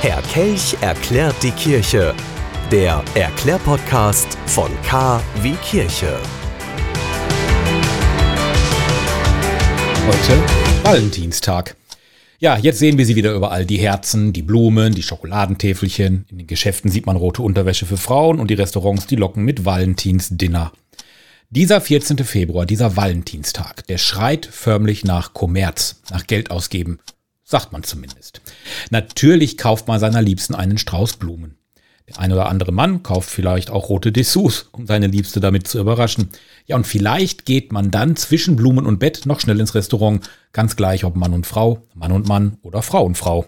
Kelch erklärt die Kirche. Der Erklärpodcast von K wie Kirche. Heute Valentinstag. Ja, jetzt sehen wir sie wieder überall. Die Herzen, die Blumen, die Schokoladentäfelchen. In den Geschäften sieht man rote Unterwäsche für Frauen und die Restaurants, die locken mit Valentinsdinner. Dieser 14. Februar, dieser Valentinstag, der schreit förmlich nach Kommerz, nach Geld ausgeben. Sagt man zumindest. Natürlich kauft man seiner Liebsten einen Strauß Blumen. Der ein oder andere Mann kauft vielleicht auch rote Dessous, um seine Liebste damit zu überraschen. Ja, und vielleicht geht man dann zwischen Blumen und Bett noch schnell ins Restaurant, ganz gleich ob Mann und Frau, Mann und Mann oder Frau und Frau.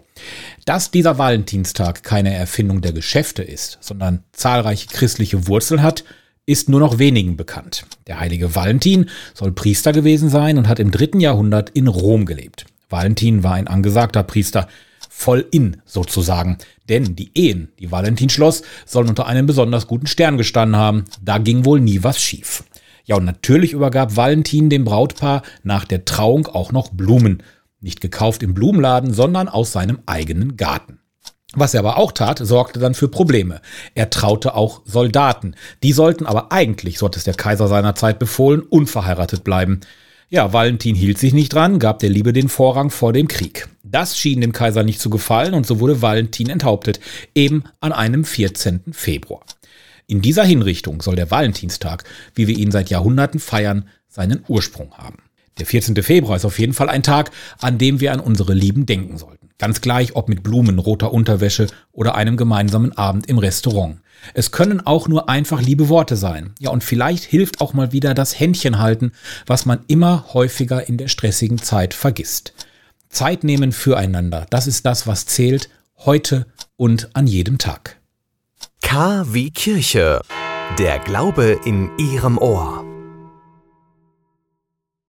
Dass dieser Valentinstag keine Erfindung der Geschäfte ist, sondern zahlreiche christliche Wurzeln hat, ist nur noch wenigen bekannt. Der heilige Valentin soll Priester gewesen sein und hat im dritten Jahrhundert in Rom gelebt. Valentin war ein angesagter Priester, voll in sozusagen. Denn die Ehen, die Valentin schloss, sollen unter einem besonders guten Stern gestanden haben. Da ging wohl nie was schief. Ja, und natürlich übergab Valentin dem Brautpaar nach der Trauung auch noch Blumen. Nicht gekauft im Blumenladen, sondern aus seinem eigenen Garten. Was er aber auch tat, sorgte dann für Probleme. Er traute auch Soldaten. Die sollten aber eigentlich, so hat es der Kaiser seiner Zeit befohlen, unverheiratet bleiben. Ja, Valentin hielt sich nicht dran, gab der Liebe den Vorrang vor dem Krieg. Das schien dem Kaiser nicht zu gefallen und so wurde Valentin enthauptet, eben an einem 14. Februar. In dieser Hinrichtung soll der Valentinstag, wie wir ihn seit Jahrhunderten feiern, seinen Ursprung haben. Der 14. Februar ist auf jeden Fall ein Tag, an dem wir an unsere Lieben denken sollten. Ganz gleich, ob mit Blumen, roter Unterwäsche oder einem gemeinsamen Abend im Restaurant. Es können auch nur einfach liebe Worte sein. Ja, und vielleicht hilft auch mal wieder das Händchen halten, was man immer häufiger in der stressigen Zeit vergisst. Zeit nehmen füreinander, das ist das, was zählt, heute und an jedem Tag. K wie Kirche. Der Glaube in Ihrem Ohr.